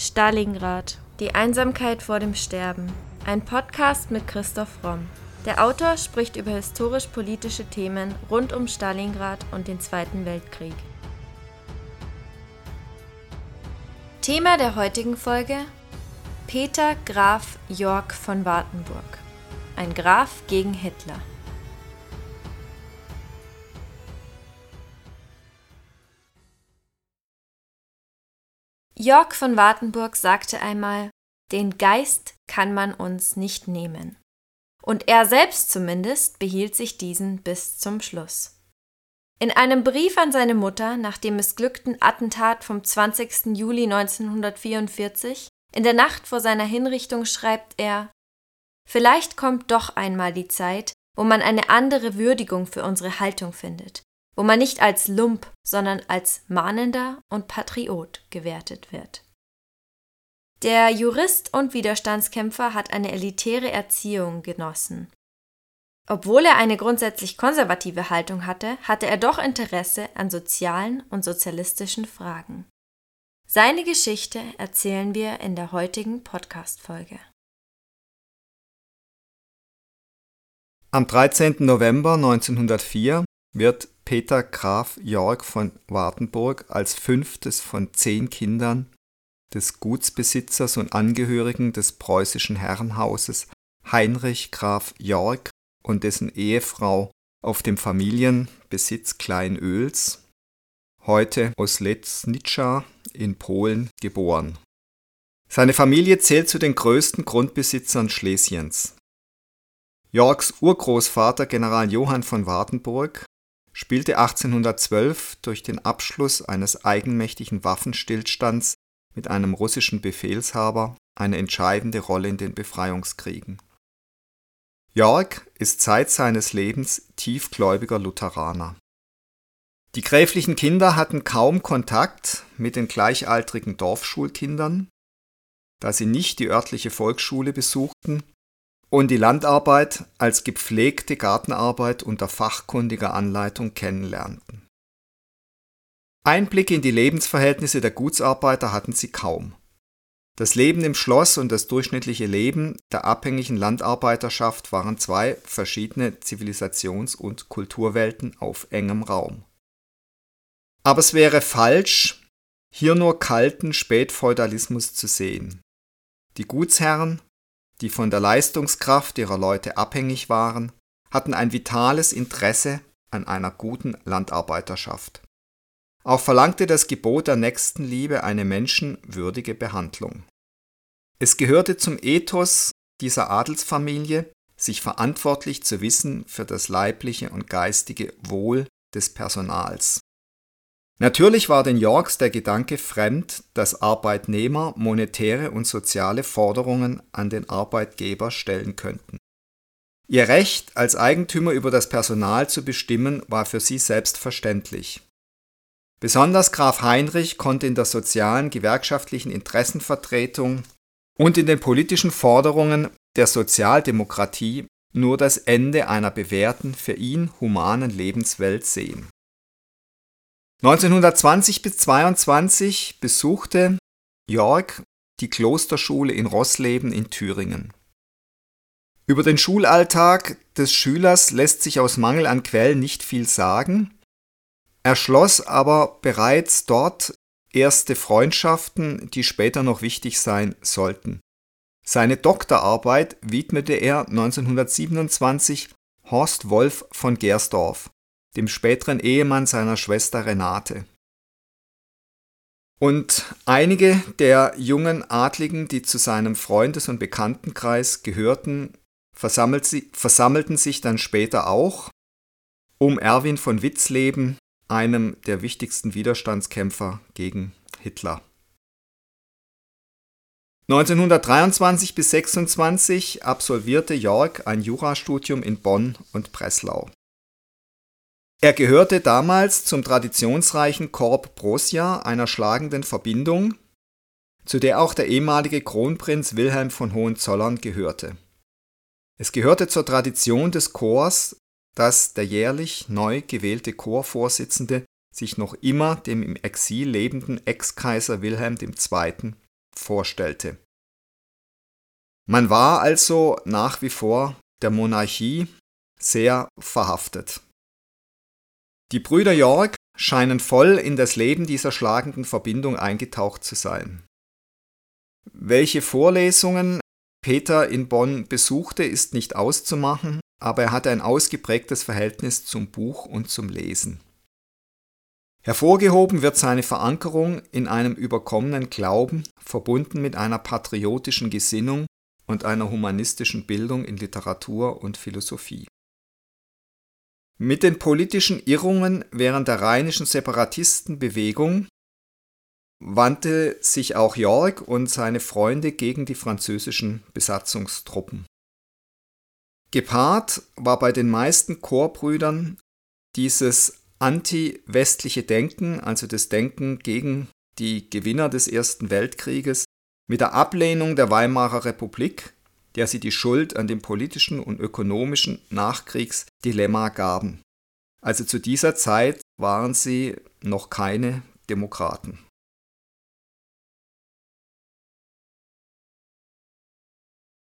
Stalingrad. Die Einsamkeit vor dem Sterben. Ein Podcast mit Christoph Romm. Der Autor spricht über historisch-politische Themen rund um Stalingrad und den Zweiten Weltkrieg. Thema der heutigen Folge: Peter Graf York von Wartenburg. Ein Graf gegen Hitler. Jörg von Wartenburg sagte einmal, den Geist kann man uns nicht nehmen. Und er selbst zumindest behielt sich diesen bis zum Schluss. In einem Brief an seine Mutter nach dem missglückten Attentat vom 20. Juli 1944, in der Nacht vor seiner Hinrichtung, schreibt er Vielleicht kommt doch einmal die Zeit, wo man eine andere Würdigung für unsere Haltung findet, wo man nicht als Lump, sondern als Mahnender und Patriot gewertet wird. Der Jurist und Widerstandskämpfer hat eine elitäre Erziehung genossen. Obwohl er eine grundsätzlich konservative Haltung hatte, hatte er doch Interesse an sozialen und sozialistischen Fragen. Seine Geschichte erzählen wir in der heutigen Podcast-Folge. Am 13. November 1904 wird Peter Graf Jörg von Wartenburg als fünftes von zehn Kindern des Gutsbesitzers und Angehörigen des preußischen Herrenhauses Heinrich Graf Jörg und dessen Ehefrau auf dem Familienbesitz Kleinöls, heute Oslecnica in Polen, geboren. Seine Familie zählt zu den größten Grundbesitzern Schlesiens. Jörgs Urgroßvater General Johann von Wartenburg spielte 1812 durch den Abschluss eines eigenmächtigen Waffenstillstands mit einem russischen Befehlshaber eine entscheidende Rolle in den Befreiungskriegen. Jörg ist seit seines Lebens tiefgläubiger Lutheraner. Die gräflichen Kinder hatten kaum Kontakt mit den gleichaltrigen Dorfschulkindern, da sie nicht die örtliche Volksschule besuchten und die Landarbeit als gepflegte Gartenarbeit unter fachkundiger Anleitung kennenlernten. Einblick in die Lebensverhältnisse der Gutsarbeiter hatten sie kaum. Das Leben im Schloss und das durchschnittliche Leben der abhängigen Landarbeiterschaft waren zwei verschiedene Zivilisations- und Kulturwelten auf engem Raum. Aber es wäre falsch, hier nur kalten Spätfeudalismus zu sehen. Die Gutsherren die von der Leistungskraft ihrer Leute abhängig waren, hatten ein vitales Interesse an einer guten Landarbeiterschaft. Auch verlangte das Gebot der Nächstenliebe eine menschenwürdige Behandlung. Es gehörte zum Ethos dieser Adelsfamilie, sich verantwortlich zu wissen für das leibliche und geistige Wohl des Personals. Natürlich war den Yorks der Gedanke fremd, dass Arbeitnehmer monetäre und soziale Forderungen an den Arbeitgeber stellen könnten. Ihr Recht, als Eigentümer über das Personal zu bestimmen, war für sie selbstverständlich. Besonders Graf Heinrich konnte in der sozialen gewerkschaftlichen Interessenvertretung und in den politischen Forderungen der Sozialdemokratie nur das Ende einer bewährten, für ihn humanen Lebenswelt sehen. 1920 bis 22 besuchte Jörg die Klosterschule in Rossleben in Thüringen. Über den Schulalltag des Schülers lässt sich aus Mangel an Quellen nicht viel sagen. Er schloss aber bereits dort erste Freundschaften, die später noch wichtig sein sollten. Seine Doktorarbeit widmete er 1927 Horst Wolf von Gersdorf dem späteren Ehemann seiner Schwester Renate. Und einige der jungen Adligen, die zu seinem Freundes- und Bekanntenkreis gehörten, versammelten sich dann später auch um Erwin von Witzleben, einem der wichtigsten Widerstandskämpfer gegen Hitler. 1923 bis 26 absolvierte Jörg ein Jurastudium in Bonn und Breslau. Er gehörte damals zum traditionsreichen Corp Brosia, einer schlagenden Verbindung, zu der auch der ehemalige Kronprinz Wilhelm von Hohenzollern gehörte. Es gehörte zur Tradition des Chors, dass der jährlich neu gewählte Chorvorsitzende sich noch immer dem im Exil lebenden Ex-Kaiser Wilhelm II. vorstellte. Man war also nach wie vor der Monarchie sehr verhaftet. Die Brüder York scheinen voll in das Leben dieser schlagenden Verbindung eingetaucht zu sein. Welche Vorlesungen Peter in Bonn besuchte, ist nicht auszumachen, aber er hatte ein ausgeprägtes Verhältnis zum Buch und zum Lesen. Hervorgehoben wird seine Verankerung in einem überkommenen Glauben, verbunden mit einer patriotischen Gesinnung und einer humanistischen Bildung in Literatur und Philosophie. Mit den politischen Irrungen während der rheinischen Separatistenbewegung wandte sich auch York und seine Freunde gegen die französischen Besatzungstruppen. Gepaart war bei den meisten Chorbrüdern dieses anti-westliche Denken, also das Denken gegen die Gewinner des Ersten Weltkrieges, mit der Ablehnung der Weimarer Republik, der sie die Schuld an dem politischen und ökonomischen Nachkriegsdilemma gaben. Also zu dieser Zeit waren sie noch keine Demokraten.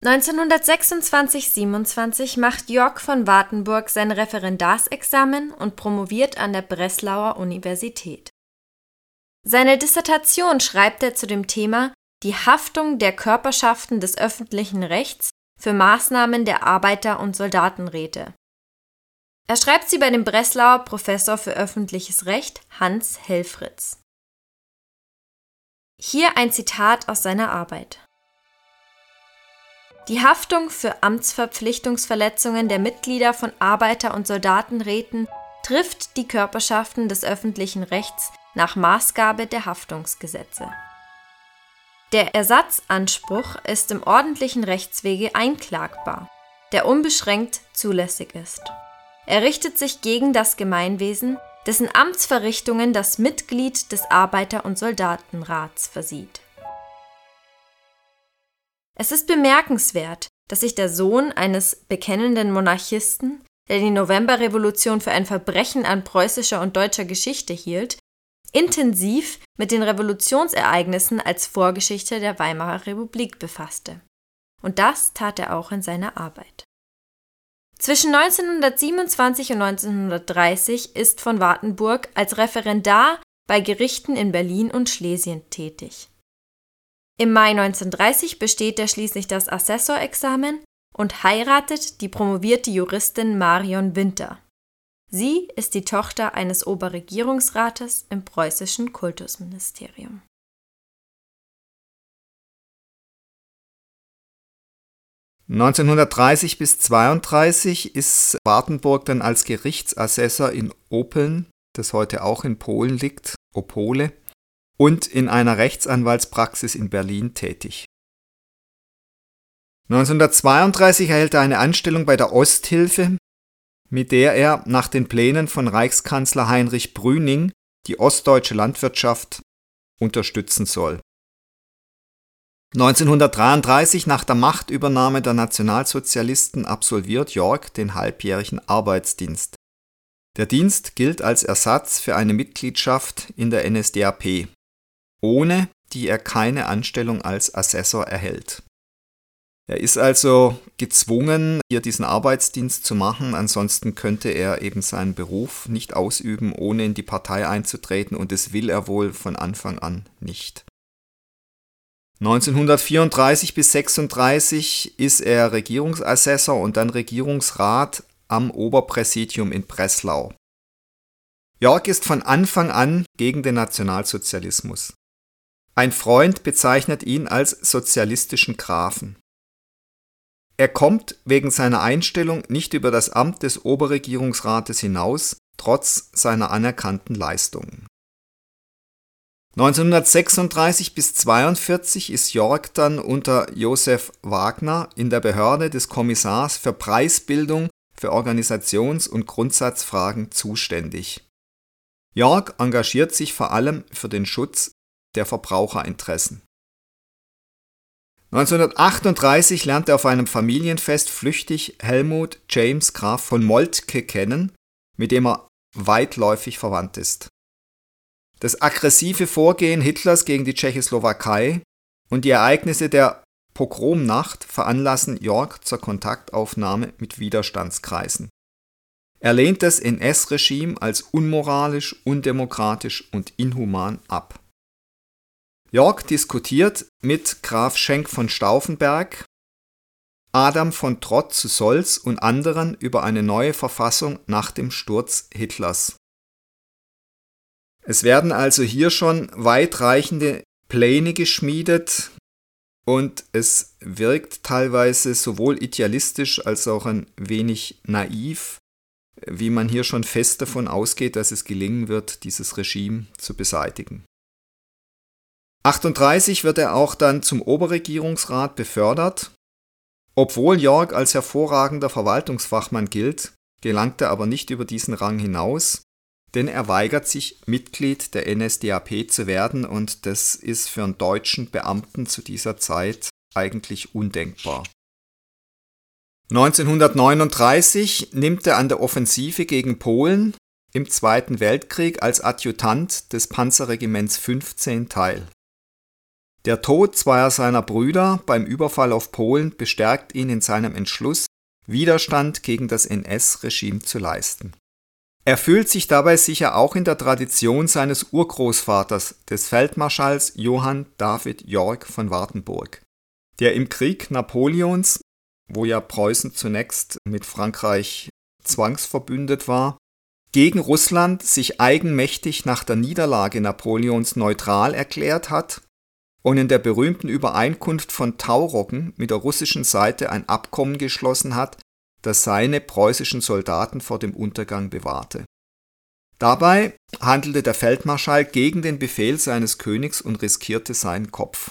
1926/27 macht Jörg von Wartenburg sein Referendarsexamen und promoviert an der Breslauer Universität. Seine Dissertation schreibt er zu dem Thema Die Haftung der Körperschaften des öffentlichen Rechts für Maßnahmen der Arbeiter- und Soldatenräte. Er schreibt sie bei dem Breslauer Professor für öffentliches Recht Hans Helfritz. Hier ein Zitat aus seiner Arbeit. Die Haftung für Amtsverpflichtungsverletzungen der Mitglieder von Arbeiter- und Soldatenräten trifft die Körperschaften des öffentlichen Rechts nach Maßgabe der Haftungsgesetze. Der Ersatzanspruch ist im ordentlichen Rechtswege einklagbar, der unbeschränkt zulässig ist. Er richtet sich gegen das Gemeinwesen, dessen Amtsverrichtungen das Mitglied des Arbeiter- und Soldatenrats versieht. Es ist bemerkenswert, dass sich der Sohn eines bekennenden Monarchisten, der die Novemberrevolution für ein Verbrechen an preußischer und deutscher Geschichte hielt, intensiv mit den Revolutionsereignissen als Vorgeschichte der Weimarer Republik befasste. Und das tat er auch in seiner Arbeit. Zwischen 1927 und 1930 ist von Wartenburg als Referendar bei Gerichten in Berlin und Schlesien tätig. Im Mai 1930 besteht er schließlich das Assessorexamen und heiratet die promovierte Juristin Marion Winter. Sie ist die Tochter eines Oberregierungsrates im preußischen Kultusministerium. (1930 bis 32 ist Wartenburg dann als Gerichtsassessor in Opeln, das heute auch in Polen liegt, Opole, und in einer Rechtsanwaltspraxis in Berlin tätig. 1932 erhält er eine Anstellung bei der Osthilfe, mit der er nach den Plänen von Reichskanzler Heinrich Brüning die ostdeutsche Landwirtschaft unterstützen soll. 1933 nach der Machtübernahme der Nationalsozialisten absolviert York den halbjährigen Arbeitsdienst. Der Dienst gilt als Ersatz für eine Mitgliedschaft in der NSDAP ohne die er keine Anstellung als Assessor erhält. Er ist also gezwungen, hier diesen Arbeitsdienst zu machen, ansonsten könnte er eben seinen Beruf nicht ausüben, ohne in die Partei einzutreten, und das will er wohl von Anfang an nicht. 1934 bis 36 ist er Regierungsassessor und dann Regierungsrat am Oberpräsidium in Breslau. Jörg ist von Anfang an gegen den Nationalsozialismus. Ein Freund bezeichnet ihn als sozialistischen Grafen. Er kommt wegen seiner Einstellung nicht über das Amt des Oberregierungsrates hinaus, trotz seiner anerkannten Leistungen. 1936 bis 1942 ist York dann unter Josef Wagner in der Behörde des Kommissars für Preisbildung für Organisations- und Grundsatzfragen zuständig. York engagiert sich vor allem für den Schutz der Verbraucherinteressen. 1938 lernt er auf einem Familienfest flüchtig Helmut James Graf von Moltke kennen, mit dem er weitläufig verwandt ist. Das aggressive Vorgehen Hitlers gegen die Tschechoslowakei und die Ereignisse der Pogromnacht veranlassen York zur Kontaktaufnahme mit Widerstandskreisen. Er lehnt das NS-Regime als unmoralisch, undemokratisch und inhuman ab. York diskutiert mit Graf Schenk von Stauffenberg, Adam von Trott zu Solz und anderen über eine neue Verfassung nach dem Sturz Hitlers. Es werden also hier schon weitreichende Pläne geschmiedet und es wirkt teilweise sowohl idealistisch als auch ein wenig naiv, wie man hier schon fest davon ausgeht, dass es gelingen wird, dieses Regime zu beseitigen. 38 wird er auch dann zum Oberregierungsrat befördert. Obwohl York als hervorragender Verwaltungsfachmann gilt, gelangt er aber nicht über diesen Rang hinaus, denn er weigert sich, Mitglied der NSDAP zu werden und das ist für einen deutschen Beamten zu dieser Zeit eigentlich undenkbar. 1939 nimmt er an der Offensive gegen Polen im Zweiten Weltkrieg als Adjutant des Panzerregiments 15 teil. Der Tod zweier seiner Brüder beim Überfall auf Polen bestärkt ihn in seinem Entschluss, Widerstand gegen das NS-Regime zu leisten. Er fühlt sich dabei sicher auch in der Tradition seines Urgroßvaters, des Feldmarschalls Johann David Yorck von Wartenburg, der im Krieg Napoleons, wo ja Preußen zunächst mit Frankreich zwangsverbündet war, gegen Russland sich eigenmächtig nach der Niederlage Napoleons neutral erklärt hat und in der berühmten Übereinkunft von Tauroggen mit der russischen Seite ein Abkommen geschlossen hat, das seine preußischen Soldaten vor dem Untergang bewahrte. Dabei handelte der Feldmarschall gegen den Befehl seines Königs und riskierte seinen Kopf.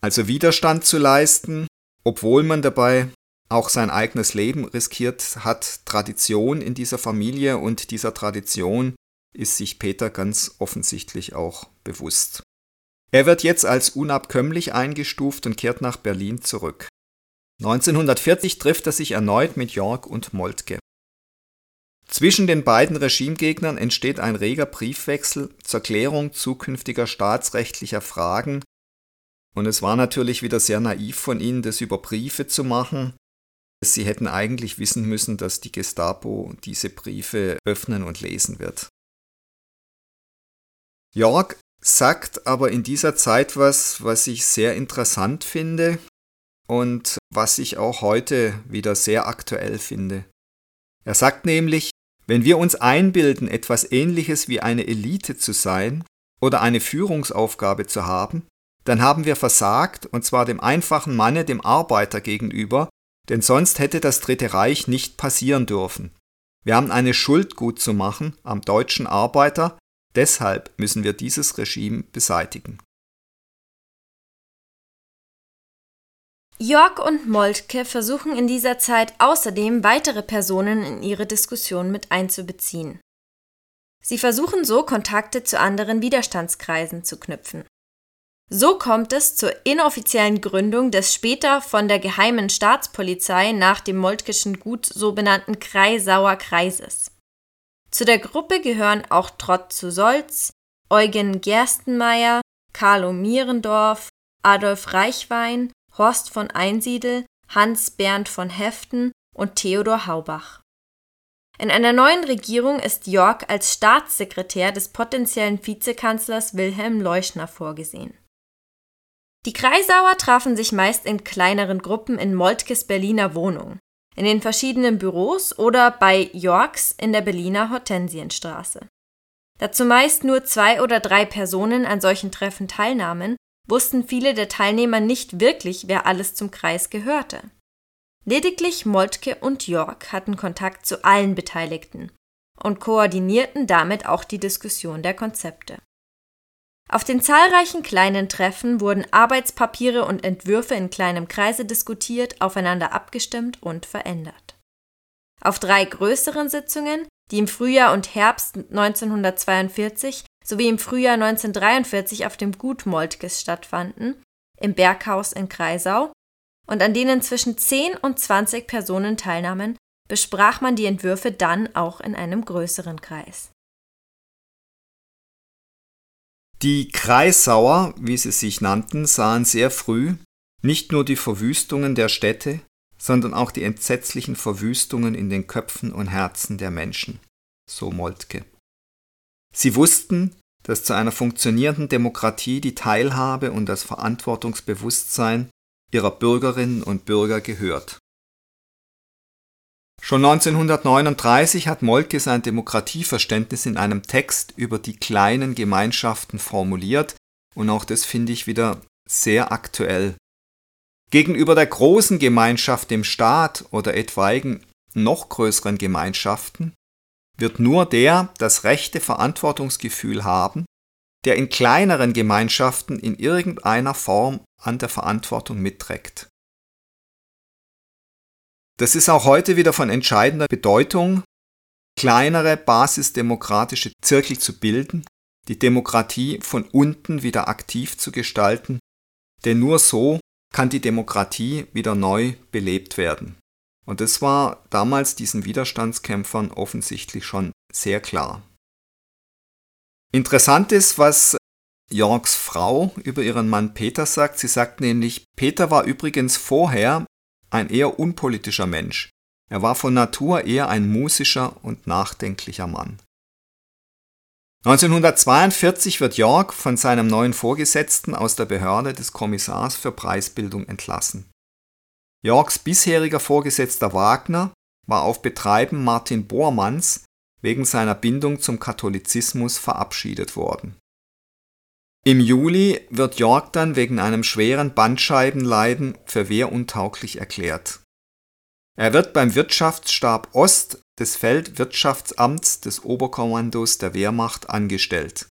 Also Widerstand zu leisten, obwohl man dabei auch sein eigenes Leben riskiert, hat Tradition in dieser Familie und dieser Tradition ist sich Peter ganz offensichtlich auch bewusst. Er wird jetzt als unabkömmlich eingestuft und kehrt nach Berlin zurück. 1940 trifft er sich erneut mit York und Moltke. Zwischen den beiden Regimegegnern entsteht ein reger Briefwechsel zur Klärung zukünftiger staatsrechtlicher Fragen, und es war natürlich wieder sehr naiv von ihnen, das über Briefe zu machen. Sie hätten eigentlich wissen müssen, dass die Gestapo diese Briefe öffnen und lesen wird. York sagt aber in dieser Zeit was, was ich sehr interessant finde und was ich auch heute wieder sehr aktuell finde. Er sagt nämlich, wenn wir uns einbilden, etwas Ähnliches wie eine Elite zu sein oder eine Führungsaufgabe zu haben, dann haben wir versagt, und zwar dem einfachen Manne, dem Arbeiter gegenüber, denn sonst hätte das Dritte Reich nicht passieren dürfen. Wir haben eine Schuld gut zu machen am deutschen Arbeiter, deshalb müssen wir dieses Regime beseitigen. York und Moltke versuchen in dieser Zeit außerdem weitere Personen in ihre Diskussion mit einzubeziehen. Sie versuchen so Kontakte zu anderen Widerstandskreisen zu knüpfen. So kommt es zur inoffiziellen Gründung des später von der geheimen Staatspolizei nach dem Moltkischen Gut so benannten Kreisauer Kreises. Zu der Gruppe gehören auch Trott zu Solz, Eugen Gerstenmeier, Carlo Mierendorf, Adolf Reichwein, Horst von Einsiedel, Hans Bernd von Heften und Theodor Haubach. In einer neuen Regierung ist York als Staatssekretär des potenziellen Vizekanzlers Wilhelm Leuschner vorgesehen. Die Kreisauer trafen sich meist in kleineren Gruppen in Moltkes Berliner Wohnung, in den verschiedenen Büros oder bei Yorks in der Berliner Hortensienstraße. Da zumeist nur zwei oder drei Personen an solchen Treffen teilnahmen, wussten viele der Teilnehmer nicht wirklich, wer alles zum Kreis gehörte. Lediglich Moltke und York hatten Kontakt zu allen Beteiligten und koordinierten damit auch die Diskussion der Konzepte. Auf den zahlreichen kleinen Treffen wurden Arbeitspapiere und Entwürfe in kleinem Kreise diskutiert, aufeinander abgestimmt und verändert. Auf drei größeren Sitzungen, die im Frühjahr und Herbst 1942 sowie im Frühjahr 1943 auf dem Gut Moltkes stattfanden, im Berghaus in Kreisau, und an denen zwischen 10 und 20 Personen teilnahmen, besprach man die Entwürfe dann auch in einem größeren Kreis. Die Kreisauer, wie sie sich nannten, sahen sehr früh nicht nur die Verwüstungen der Städte, sondern auch die entsetzlichen Verwüstungen in den Köpfen und Herzen der Menschen, so Moltke. Sie wussten, dass zu einer funktionierenden Demokratie die Teilhabe und das Verantwortungsbewusstsein ihrer Bürgerinnen und Bürger gehört. Schon 1939 hat Moltke sein Demokratieverständnis in einem Text über die kleinen Gemeinschaften formuliert und auch das finde ich wieder sehr aktuell. Gegenüber der großen Gemeinschaft, dem Staat oder etwaigen noch größeren Gemeinschaften wird nur der das rechte Verantwortungsgefühl haben, der in kleineren Gemeinschaften in irgendeiner Form an der Verantwortung mitträgt. Das ist auch heute wieder von entscheidender Bedeutung, kleinere basisdemokratische Zirkel zu bilden, die Demokratie von unten wieder aktiv zu gestalten, denn nur so kann die Demokratie wieder neu belebt werden. Und das war damals diesen Widerstandskämpfern offensichtlich schon sehr klar. Interessant ist, was Jorgs Frau über ihren Mann Peter sagt. Sie sagt nämlich, Peter war übrigens vorher ein eher unpolitischer Mensch. Er war von Natur eher ein musischer und nachdenklicher Mann. 1942 wird York von seinem neuen Vorgesetzten aus der Behörde des Kommissars für Preisbildung entlassen. Yorks bisheriger Vorgesetzter Wagner war auf Betreiben Martin Bormanns wegen seiner Bindung zum Katholizismus verabschiedet worden. Im Juli wird York dann wegen einem schweren Bandscheibenleiden für wehruntauglich erklärt. Er wird beim Wirtschaftsstab Ost des Feldwirtschaftsamts des Oberkommandos der Wehrmacht angestellt.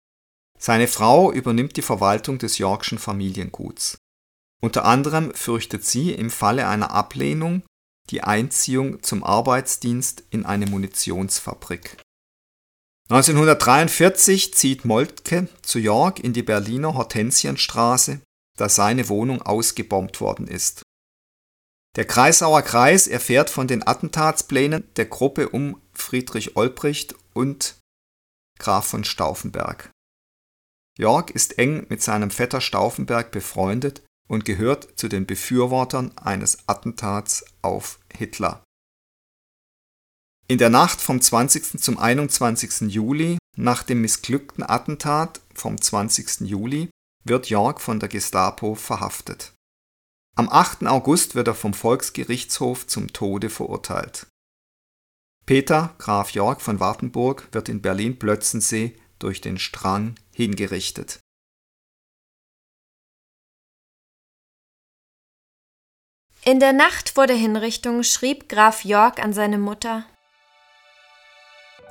Seine Frau übernimmt die Verwaltung des Yorkschen Familienguts. Unter anderem fürchtet sie im Falle einer Ablehnung die Einziehung zum Arbeitsdienst in eine Munitionsfabrik. 1943 zieht Moltke zu York in die Berliner Hortensienstraße, da seine Wohnung ausgebombt worden ist. Der Kreisauer Kreis erfährt von den Attentatsplänen der Gruppe um Friedrich Olbricht und Graf von Stauffenberg. York ist eng mit seinem Vetter Stauffenberg befreundet und gehört zu den Befürwortern eines Attentats auf Hitler. In der Nacht vom 20. zum 21. Juli, nach dem missglückten Attentat vom 20. Juli, wird York von der Gestapo verhaftet. Am 8. August wird er vom Volksgerichtshof zum Tode verurteilt. Peter, Graf York von Wartenburg, wird in Berlin-Plötzensee durch den Strang hingerichtet. In der Nacht vor der Hinrichtung schrieb Graf York an seine Mutter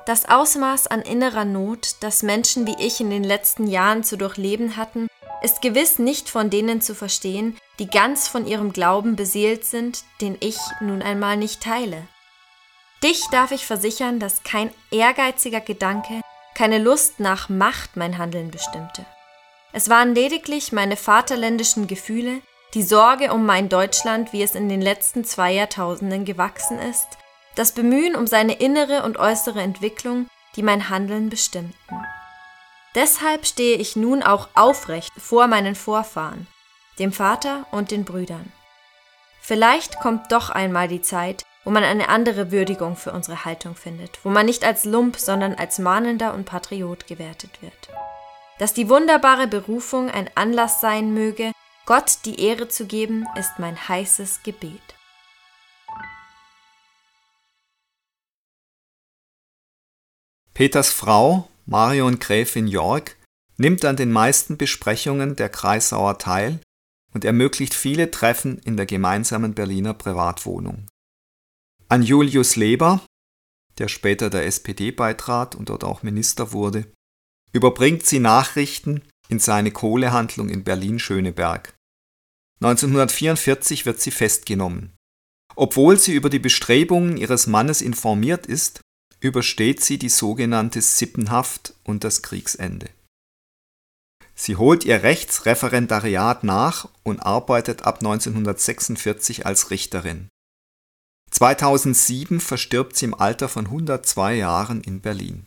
Das Ausmaß an innerer Not, das Menschen wie ich in den letzten Jahren zu durchleben hatten, ist gewiss nicht von denen zu verstehen, die ganz von ihrem Glauben beseelt sind, den ich nun einmal nicht teile. Dich darf ich versichern, dass kein ehrgeiziger Gedanke, keine Lust nach Macht mein Handeln bestimmte. Es waren lediglich meine vaterländischen Gefühle, die Sorge um mein Deutschland, wie es in den letzten zwei Jahrtausenden gewachsen ist, das Bemühen um seine innere und äußere Entwicklung, die mein Handeln bestimmten. Deshalb stehe ich nun auch aufrecht vor meinen Vorfahren, dem Vater und den Brüdern. Vielleicht kommt doch einmal die Zeit, wo man eine andere Würdigung für unsere Haltung findet, wo man nicht als Lump, sondern als Mahnender und Patriot gewertet wird. Dass die wunderbare Berufung ein Anlass sein möge, Gott die Ehre zu geben, ist mein heißes Gebet. Peters Frau, Marion Gräfin York, nimmt an den meisten Besprechungen der Kreisauer teil und ermöglicht viele Treffen in der gemeinsamen Berliner Privatwohnung. An Julius Leber, der später der SPD beitrat und dort auch Minister wurde, überbringt sie Nachrichten in seine Kohlehandlung in Berlin-Schöneberg. 1944 wird sie festgenommen. Obwohl sie über die Bestrebungen ihres Mannes informiert ist, übersteht sie die sogenannte Sippenhaft und das Kriegsende. Sie holt ihr Rechtsreferendariat nach und arbeitet ab 1946 als Richterin. 2007 verstirbt sie im Alter von 102 Jahren in Berlin.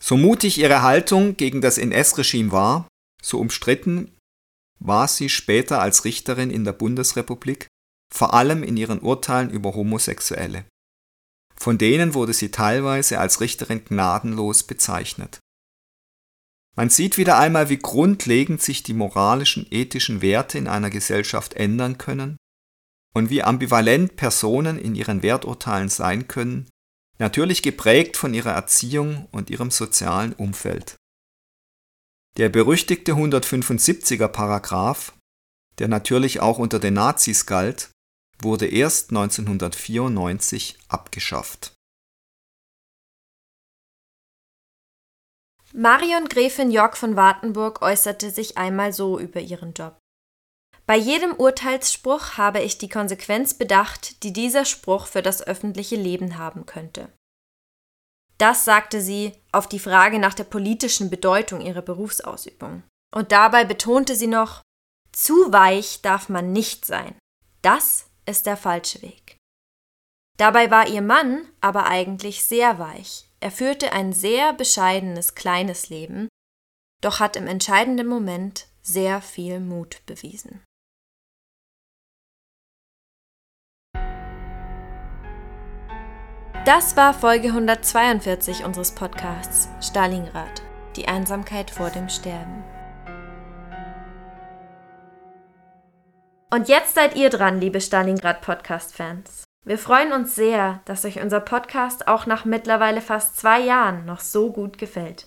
So mutig ihre Haltung gegen das NS-Regime war, so umstritten war sie später als Richterin in der Bundesrepublik, vor allem in ihren Urteilen über Homosexuelle. Von denen wurde sie teilweise als Richterin gnadenlos bezeichnet. Man sieht wieder einmal, wie grundlegend sich die moralischen, ethischen Werte in einer Gesellschaft ändern können und wie ambivalent Personen in ihren Werturteilen sein können, natürlich geprägt von ihrer Erziehung und ihrem sozialen Umfeld. Der berüchtigte 175er Paragraph, der natürlich auch unter den Nazis galt, wurde erst 1994 abgeschafft. Marion Gräfin Jörg von Wartenburg äußerte sich einmal so über ihren Job. Bei jedem Urteilsspruch habe ich die Konsequenz bedacht, die dieser Spruch für das öffentliche Leben haben könnte. Das sagte sie auf die Frage nach der politischen Bedeutung ihrer Berufsausübung. Und dabei betonte sie noch, zu weich darf man nicht sein. Das ist der falsche Weg. Dabei war ihr Mann aber eigentlich sehr weich. Er führte ein sehr bescheidenes kleines Leben, doch hat im entscheidenden Moment sehr viel Mut bewiesen. Das war Folge 142 unseres Podcasts Stalingrad, die Einsamkeit vor dem Sterben. Und jetzt seid ihr dran, liebe Stalingrad Podcast-Fans. Wir freuen uns sehr, dass euch unser Podcast auch nach mittlerweile fast zwei Jahren noch so gut gefällt.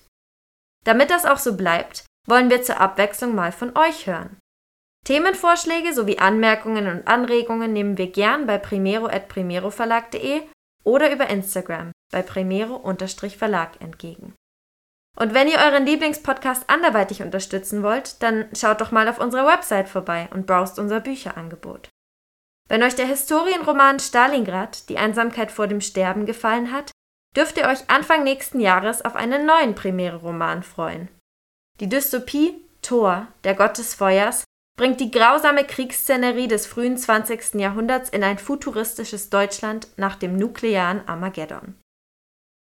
Damit das auch so bleibt, wollen wir zur Abwechslung mal von euch hören. Themenvorschläge sowie Anmerkungen und Anregungen nehmen wir gern bei primero.primeroverlag.de oder über Instagram bei Primero-Verlag entgegen. Und wenn ihr euren Lieblingspodcast anderweitig unterstützen wollt, dann schaut doch mal auf unserer Website vorbei und browst unser Bücherangebot. Wenn euch der Historienroman Stalingrad, die Einsamkeit vor dem Sterben gefallen hat, dürft ihr euch Anfang nächsten Jahres auf einen neuen Premiere-Roman freuen. Die Dystopie Thor, der Gott des Feuers, bringt die grausame Kriegsszenerie des frühen 20. Jahrhunderts in ein futuristisches Deutschland nach dem nuklearen Armageddon.